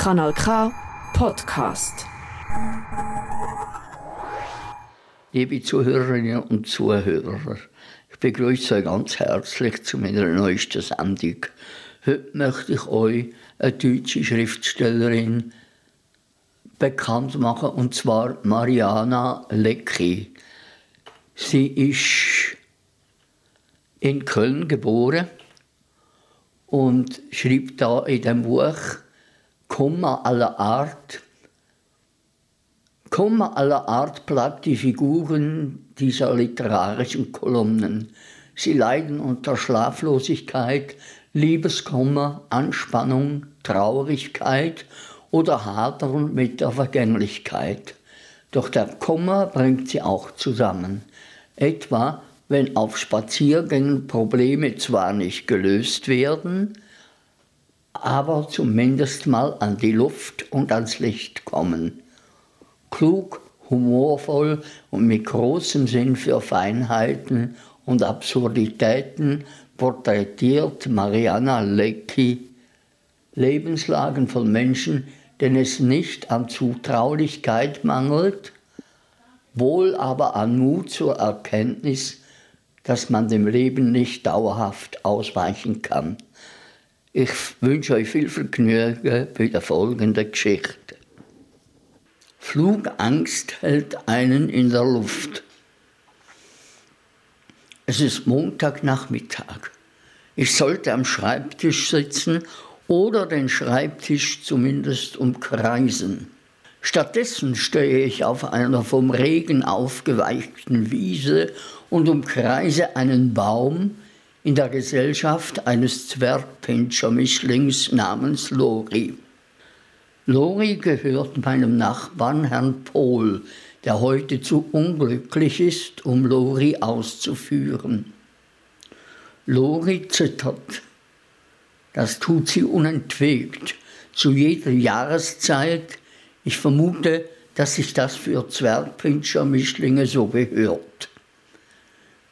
Kanal K Podcast. Liebe Zuhörerinnen und Zuhörer, ich begrüße euch ganz herzlich zu meiner neuesten Sendung. Heute möchte ich euch eine deutsche Schriftstellerin bekannt machen, und zwar Mariana Lecki. Sie ist in Köln geboren und schreibt da in dem Buch Kummer aller Art. Kummer aller Art plagt die Figuren dieser literarischen Kolumnen. Sie leiden unter Schlaflosigkeit, Liebeskummer, Anspannung, Traurigkeit oder hadern mit der Vergänglichkeit. Doch der Kummer bringt sie auch zusammen. Etwa, wenn auf Spaziergängen Probleme zwar nicht gelöst werden, aber zumindest mal an die Luft und ans Licht kommen. Klug, humorvoll und mit großem Sinn für Feinheiten und Absurditäten porträtiert Mariana Lecki Lebenslagen von Menschen, denen es nicht an Zutraulichkeit mangelt, wohl aber an Mut zur Erkenntnis, dass man dem Leben nicht dauerhaft ausweichen kann. Ich wünsche euch viel Vergnügen bei der folgenden Geschichte. Flugangst hält einen in der Luft. Es ist Montagnachmittag. Ich sollte am Schreibtisch sitzen oder den Schreibtisch zumindest umkreisen. Stattdessen stehe ich auf einer vom Regen aufgeweichten Wiese und umkreise einen Baum in der Gesellschaft eines Zwergpinscher-Mischlings namens Lori. Lori gehört meinem Nachbarn Herrn Pohl, der heute zu unglücklich ist, um Lori auszuführen. Lori zittert. Das tut sie unentwegt, zu jeder Jahreszeit. Ich vermute, dass sich das für Zwergpinscher-Mischlinge so gehört.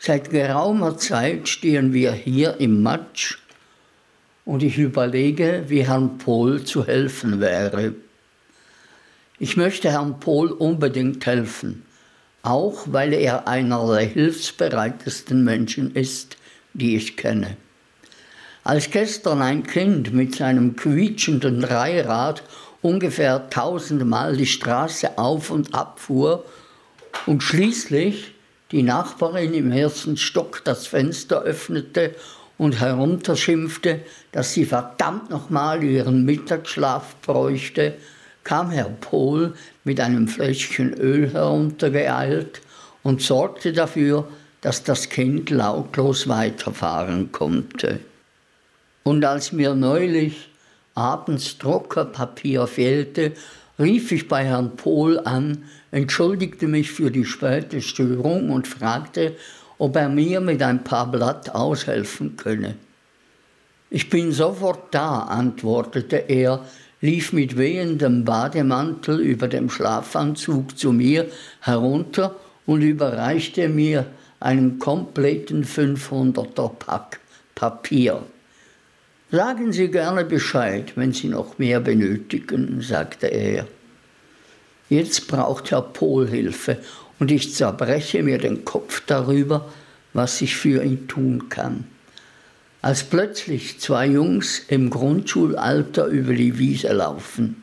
Seit geraumer Zeit stehen wir hier im Matsch und ich überlege, wie Herrn Pohl zu helfen wäre. Ich möchte Herrn Pohl unbedingt helfen, auch weil er einer der hilfsbereitesten Menschen ist, die ich kenne. Als gestern ein Kind mit seinem quietschenden Dreirad ungefähr tausendmal die Straße auf und ab fuhr und schließlich die Nachbarin im ersten Stock das Fenster öffnete und herunterschimpfte, dass sie verdammt nochmal ihren Mittagsschlaf bräuchte, kam Herr Pohl mit einem Fläschchen Öl heruntergeeilt und sorgte dafür, dass das Kind lautlos weiterfahren konnte. Und als mir neulich abends Druckerpapier fehlte, rief ich bei Herrn Pohl an, entschuldigte mich für die späte Störung und fragte, ob er mir mit ein paar Blatt aushelfen könne. Ich bin sofort da, antwortete er, lief mit wehendem Bademantel über dem Schlafanzug zu mir herunter und überreichte mir einen kompletten 500er Pack Papier. Sagen Sie gerne Bescheid, wenn Sie noch mehr benötigen, sagte er. Jetzt braucht Herr Pohl Hilfe und ich zerbreche mir den Kopf darüber, was ich für ihn tun kann. Als plötzlich zwei Jungs im Grundschulalter über die Wiese laufen.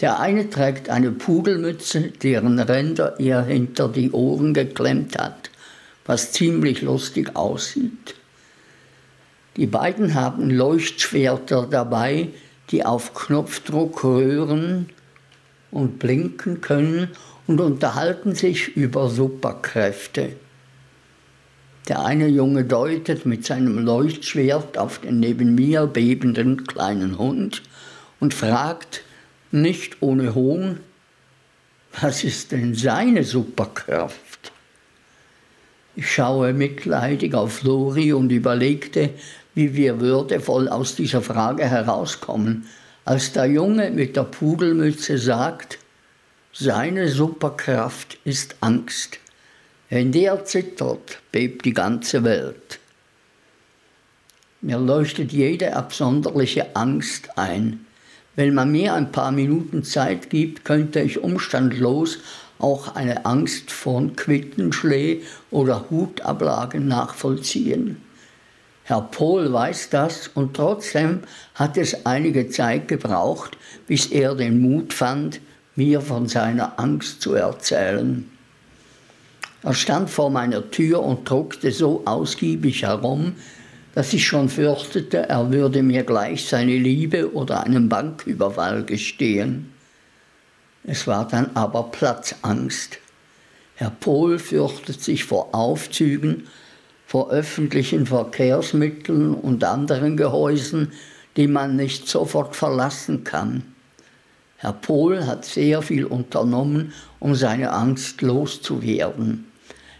Der eine trägt eine Pudelmütze, deren Ränder er hinter die Ohren geklemmt hat, was ziemlich lustig aussieht. Die beiden haben Leuchtschwerter dabei, die auf Knopfdruck röhren und blinken können und unterhalten sich über Superkräfte. Der eine Junge deutet mit seinem Leuchtschwert auf den neben mir bebenden kleinen Hund und fragt, nicht ohne Hohn, was ist denn seine Superkraft? Ich schaue mitleidig auf Lori und überlegte, wie wir würdevoll aus dieser Frage herauskommen, als der Junge mit der Pudelmütze sagt, seine Superkraft ist Angst. Wenn der zittert, bebt die ganze Welt. Mir leuchtet jede absonderliche Angst ein. Wenn man mir ein paar Minuten Zeit gibt, könnte ich umstandlos auch eine Angst vor Quittenschlee oder Hutablagen nachvollziehen. Herr Pohl weiß das und trotzdem hat es einige Zeit gebraucht, bis er den Mut fand, mir von seiner Angst zu erzählen. Er stand vor meiner Tür und druckte so ausgiebig herum, dass ich schon fürchtete, er würde mir gleich seine Liebe oder einen Banküberfall gestehen. Es war dann aber Platzangst. Herr Pohl fürchtet sich vor Aufzügen, vor öffentlichen Verkehrsmitteln und anderen Gehäusen, die man nicht sofort verlassen kann. Herr Pohl hat sehr viel unternommen, um seine Angst loszuwerden.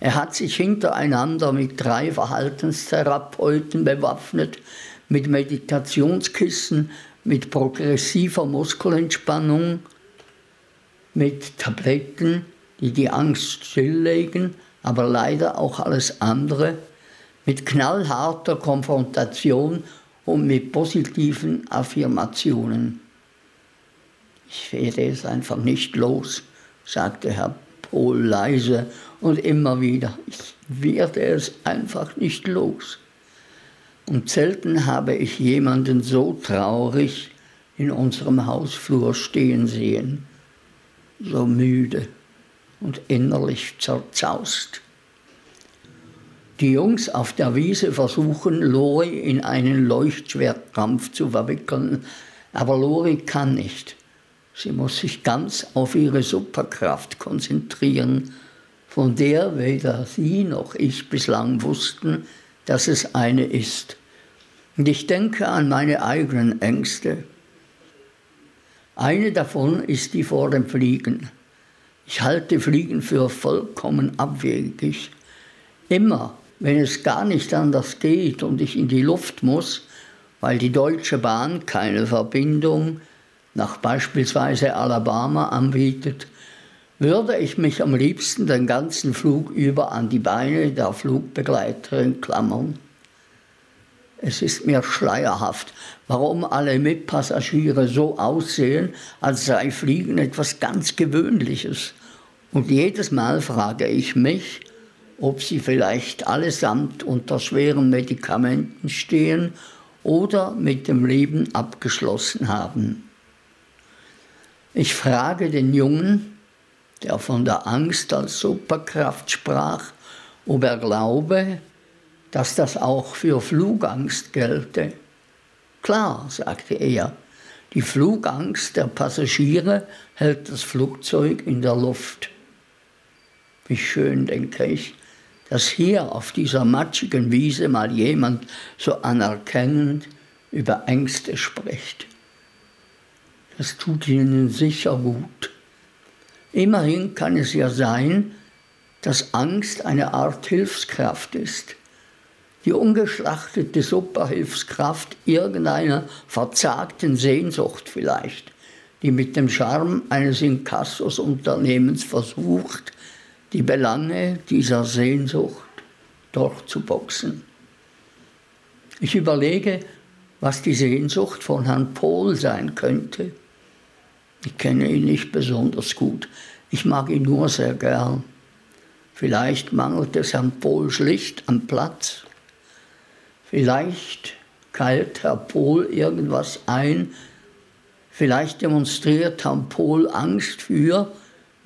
Er hat sich hintereinander mit drei Verhaltenstherapeuten bewaffnet, mit Meditationskissen, mit progressiver Muskelentspannung, mit Tabletten, die die Angst stilllegen, aber leider auch alles andere, mit knallharter Konfrontation und mit positiven Affirmationen. Ich werde es einfach nicht los, sagte Herr Pohl leise und immer wieder. Ich werde es einfach nicht los. Und selten habe ich jemanden so traurig in unserem Hausflur stehen sehen, so müde und innerlich zerzaust. Die Jungs auf der Wiese versuchen, Lori in einen Leuchtschwertkampf zu verwickeln, aber Lori kann nicht. Sie muss sich ganz auf ihre Superkraft konzentrieren, von der weder sie noch ich bislang wussten, dass es eine ist. Und ich denke an meine eigenen Ängste. Eine davon ist die vor dem Fliegen. Ich halte Fliegen für vollkommen abwegig. Immer, wenn es gar nicht anders geht und ich in die Luft muss, weil die Deutsche Bahn keine Verbindung nach beispielsweise Alabama anbietet, würde ich mich am liebsten den ganzen Flug über an die Beine der Flugbegleiterin klammern. Es ist mir schleierhaft, warum alle Mitpassagiere so aussehen, als sei Fliegen etwas ganz Gewöhnliches. Und jedes Mal frage ich mich, ob sie vielleicht allesamt unter schweren Medikamenten stehen oder mit dem Leben abgeschlossen haben. Ich frage den Jungen, der von der Angst als Superkraft sprach, ob er glaube, dass das auch für Flugangst gelte. Klar, sagte er, die Flugangst der Passagiere hält das Flugzeug in der Luft. Wie schön, denke ich, dass hier auf dieser matschigen Wiese mal jemand so anerkennend über Ängste spricht. Das tut ihnen sicher gut. Immerhin kann es ja sein, dass Angst eine Art Hilfskraft ist. Die ungeschlachtete Superhilfskraft irgendeiner verzagten Sehnsucht vielleicht, die mit dem Charme eines Inkassos-Unternehmens versucht, die Belange dieser Sehnsucht durchzuboxen. Ich überlege, was die Sehnsucht von Herrn Pohl sein könnte. Ich kenne ihn nicht besonders gut. Ich mag ihn nur sehr gern. Vielleicht mangelt es Herrn Pohl schlicht am Platz. Vielleicht keilt Herr Pohl irgendwas ein. Vielleicht demonstriert Herr Pohl Angst für,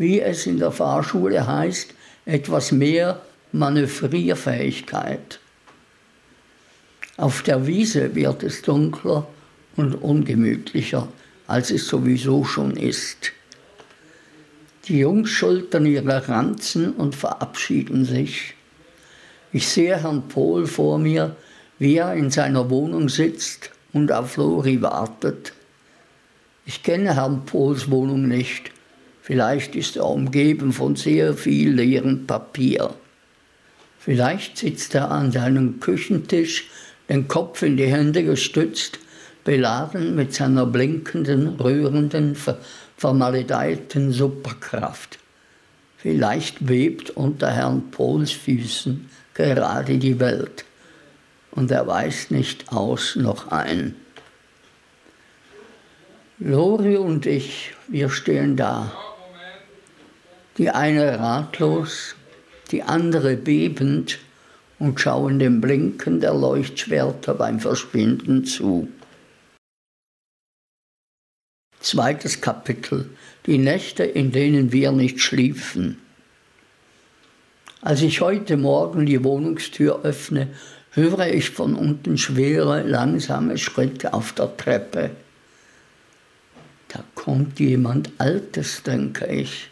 wie es in der Fahrschule heißt, etwas mehr Manövrierfähigkeit. Auf der Wiese wird es dunkler und ungemütlicher als es sowieso schon ist. Die Jungs schultern ihre Ranzen und verabschieden sich. Ich sehe Herrn Pohl vor mir, wie er in seiner Wohnung sitzt und auf Lori wartet. Ich kenne Herrn Pohls Wohnung nicht. Vielleicht ist er umgeben von sehr viel leerem Papier. Vielleicht sitzt er an seinem Küchentisch, den Kopf in die Hände gestützt beladen mit seiner blinkenden, rührenden, vermaledeiten Superkraft. Vielleicht webt unter Herrn Pohls Füßen gerade die Welt und er weiß nicht aus noch ein. Lori und ich, wir stehen da. Die eine ratlos, die andere bebend und schauen dem Blinken der Leuchtschwerter beim Verschwinden zu. Zweites Kapitel. Die Nächte, in denen wir nicht schliefen. Als ich heute Morgen die Wohnungstür öffne, höre ich von unten schwere, langsame Schritte auf der Treppe. Da kommt jemand Altes, denke ich.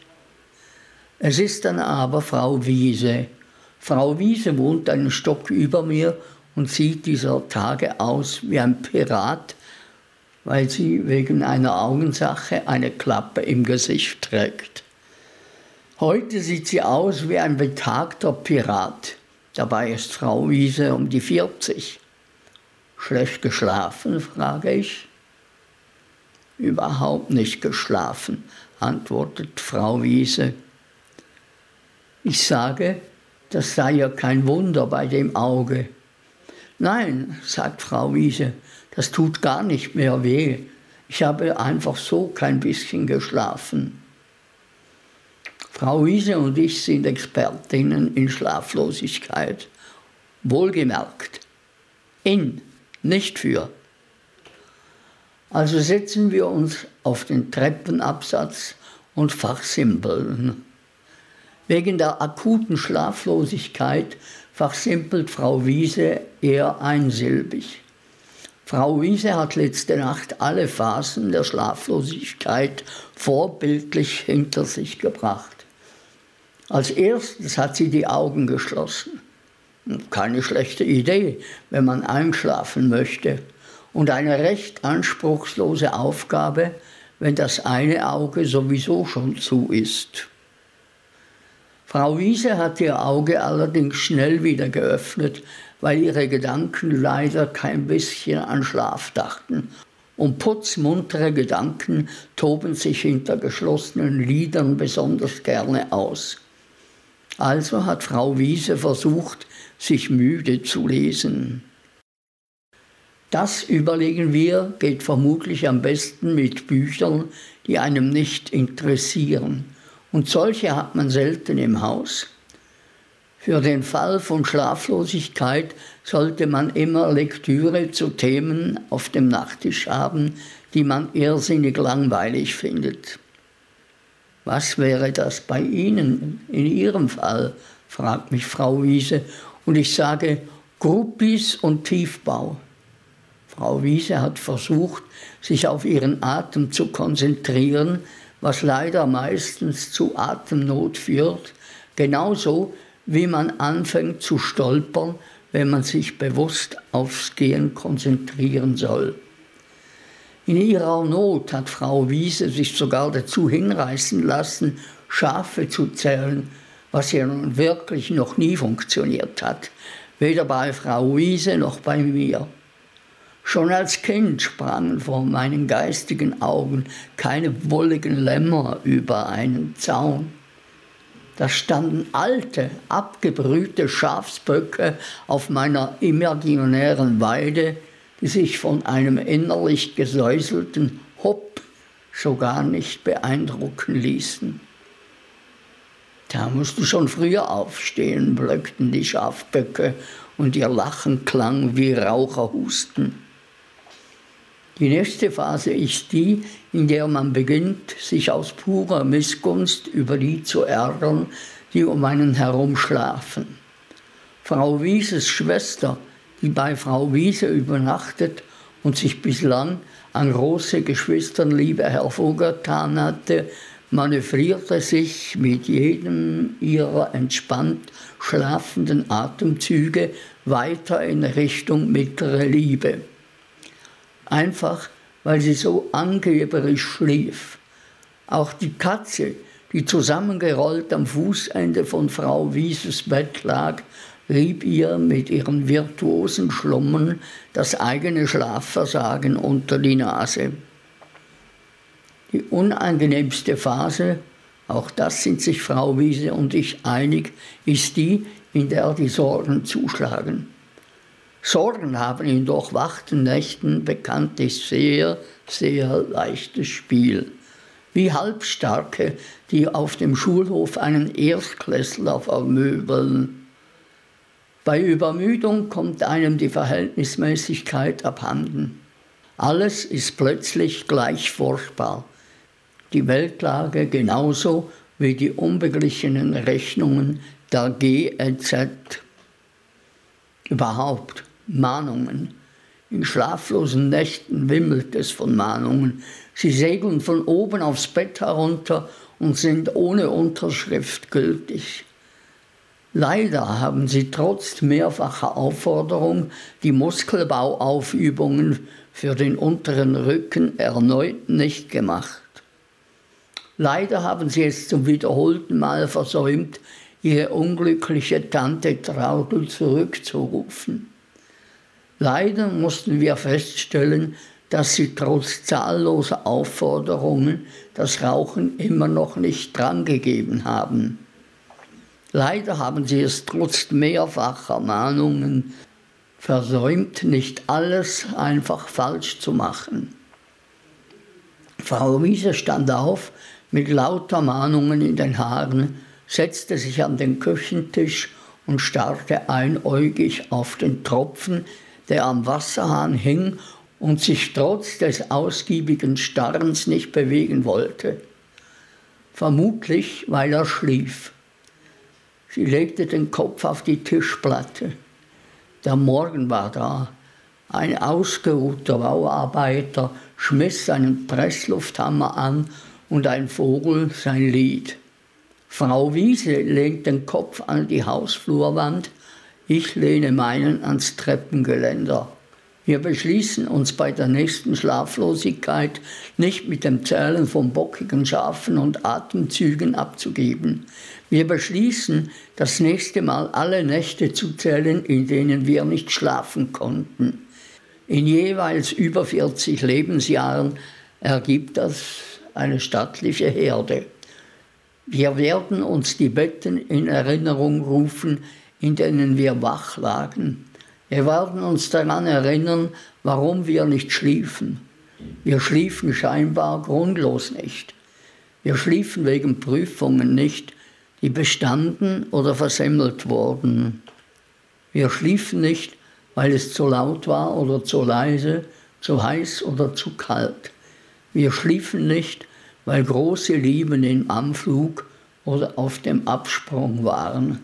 Es ist dann aber Frau Wiese. Frau Wiese wohnt einen Stock über mir und sieht dieser Tage aus wie ein Pirat, weil sie wegen einer Augensache eine Klappe im Gesicht trägt. Heute sieht sie aus wie ein betagter Pirat. Dabei ist Frau Wiese um die 40. Schlecht geschlafen, frage ich. Überhaupt nicht geschlafen, antwortet Frau Wiese. Ich sage, das sei ja kein Wunder bei dem Auge. Nein, sagt Frau Wiese, das tut gar nicht mehr weh. Ich habe einfach so kein bisschen geschlafen. Frau Wiese und ich sind Expertinnen in Schlaflosigkeit. Wohlgemerkt. In, nicht für. Also setzen wir uns auf den Treppenabsatz und fachsimpeln. Wegen der akuten Schlaflosigkeit fachsimpelt Frau Wiese eher einsilbig. Frau Wiese hat letzte Nacht alle Phasen der Schlaflosigkeit vorbildlich hinter sich gebracht. Als erstes hat sie die Augen geschlossen. Keine schlechte Idee, wenn man einschlafen möchte. Und eine recht anspruchslose Aufgabe, wenn das eine Auge sowieso schon zu ist. Frau Wiese hat ihr Auge allerdings schnell wieder geöffnet, weil ihre Gedanken leider kein bisschen an Schlaf dachten. Und putzmuntere Gedanken toben sich hinter geschlossenen Lidern besonders gerne aus. Also hat Frau Wiese versucht, sich müde zu lesen. Das überlegen wir, geht vermutlich am besten mit Büchern, die einem nicht interessieren und solche hat man selten im Haus. Für den Fall von Schlaflosigkeit sollte man immer Lektüre zu Themen auf dem Nachttisch haben, die man irrsinnig langweilig findet. Was wäre das bei Ihnen in Ihrem Fall? fragt mich Frau Wiese. Und ich sage Gruppis und Tiefbau. Frau Wiese hat versucht, sich auf ihren Atem zu konzentrieren, was leider meistens zu Atemnot führt, genauso wie man anfängt zu stolpern, wenn man sich bewusst aufs Gehen konzentrieren soll. In ihrer Not hat Frau Wiese sich sogar dazu hinreißen lassen, Schafe zu zählen, was ja nun wirklich noch nie funktioniert hat, weder bei Frau Wiese noch bei mir. Schon als Kind sprangen vor meinen geistigen Augen keine wolligen Lämmer über einen Zaun. Da standen alte, abgebrühte Schafsböcke auf meiner imaginären Weide, die sich von einem innerlich gesäuselten Hopp so gar nicht beeindrucken ließen. Da musst du schon früher aufstehen, blöckten die Schafböcke, und ihr Lachen klang wie Raucherhusten. Die nächste Phase ist die, in der man beginnt, sich aus purer Missgunst über die zu ärgern, die um einen herum schlafen. Frau Wieses Schwester, die bei Frau Wiese übernachtet und sich bislang an große Geschwisternliebe hervorgetan hatte, manövrierte sich mit jedem ihrer entspannt schlafenden Atemzüge weiter in Richtung mittlere Liebe einfach weil sie so angeberisch schlief. Auch die Katze, die zusammengerollt am Fußende von Frau Wieses Bett lag, rieb ihr mit ihren virtuosen Schlummern das eigene Schlafversagen unter die Nase. Die unangenehmste Phase, auch das sind sich Frau Wiese und ich einig, ist die, in der die Sorgen zuschlagen. Sorgen haben in durchwachten Nächten bekanntlich sehr, sehr leichtes Spiel. Wie Halbstarke, die auf dem Schulhof einen Erstklässler vermöbeln. Bei Übermüdung kommt einem die Verhältnismäßigkeit abhanden. Alles ist plötzlich gleich furchtbar. Die Weltlage genauso wie die unbeglichenen Rechnungen der GEZ. Überhaupt Mahnungen. In schlaflosen Nächten wimmelt es von Mahnungen. Sie segeln von oben aufs Bett herunter und sind ohne Unterschrift gültig. Leider haben sie trotz mehrfacher Aufforderung die Muskelbauaufübungen für den unteren Rücken erneut nicht gemacht. Leider haben sie es zum wiederholten Mal versäumt, ihre unglückliche Tante Traudel zurückzurufen. Leider mussten wir feststellen, dass sie trotz zahlloser Aufforderungen das Rauchen immer noch nicht drangegeben haben. Leider haben sie es trotz mehrfacher Mahnungen versäumt, nicht alles einfach falsch zu machen. Frau Wiese stand auf, mit lauter Mahnungen in den Haaren, setzte sich an den Küchentisch und starrte einäugig auf den Tropfen, der am Wasserhahn hing und sich trotz des ausgiebigen Starrens nicht bewegen wollte. Vermutlich, weil er schlief. Sie legte den Kopf auf die Tischplatte. Der Morgen war da. Ein ausgeruhter Bauarbeiter schmiss seinen Presslufthammer an und ein Vogel sein Lied. Frau Wiese lehnt den Kopf an die Hausflurwand, ich lehne meinen ans Treppengeländer. Wir beschließen uns bei der nächsten Schlaflosigkeit nicht mit dem Zählen von bockigen Schafen und Atemzügen abzugeben. Wir beschließen, das nächste Mal alle Nächte zu zählen, in denen wir nicht schlafen konnten. In jeweils über 40 Lebensjahren ergibt das eine stattliche Herde. Wir werden uns die Betten in Erinnerung rufen, in denen wir wach lagen. Wir werden uns daran erinnern, warum wir nicht schliefen. Wir schliefen scheinbar grundlos nicht. Wir schliefen wegen Prüfungen nicht, die bestanden oder versemmelt wurden. Wir schliefen nicht, weil es zu laut war oder zu leise, zu heiß oder zu kalt. Wir schliefen nicht, weil große Lieben im Anflug oder auf dem Absprung waren.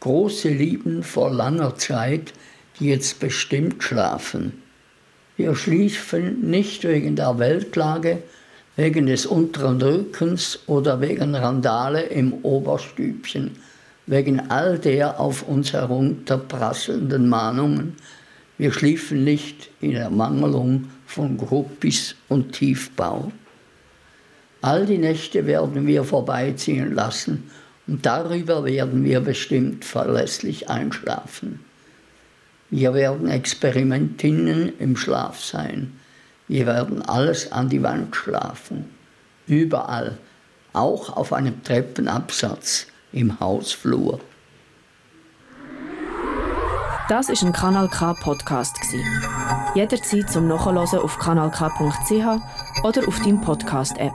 Große Lieben vor langer Zeit, die jetzt bestimmt schlafen. Wir schliefen nicht wegen der Weltlage, wegen des unteren Rückens oder wegen Randale im Oberstübchen, wegen all der auf uns herunterprasselnden Mahnungen. Wir schliefen nicht in Ermangelung von Gruppis und Tiefbau. All die Nächte werden wir vorbeiziehen lassen und darüber werden wir bestimmt verlässlich einschlafen. Wir werden Experimentinnen im Schlaf sein. Wir werden alles an die Wand schlafen. Überall. Auch auf einem Treppenabsatz im Hausflur. Das ist ein Kanal K Podcast Jederzeit zum Nachhören auf kanalk.ch oder auf deinem Podcast App.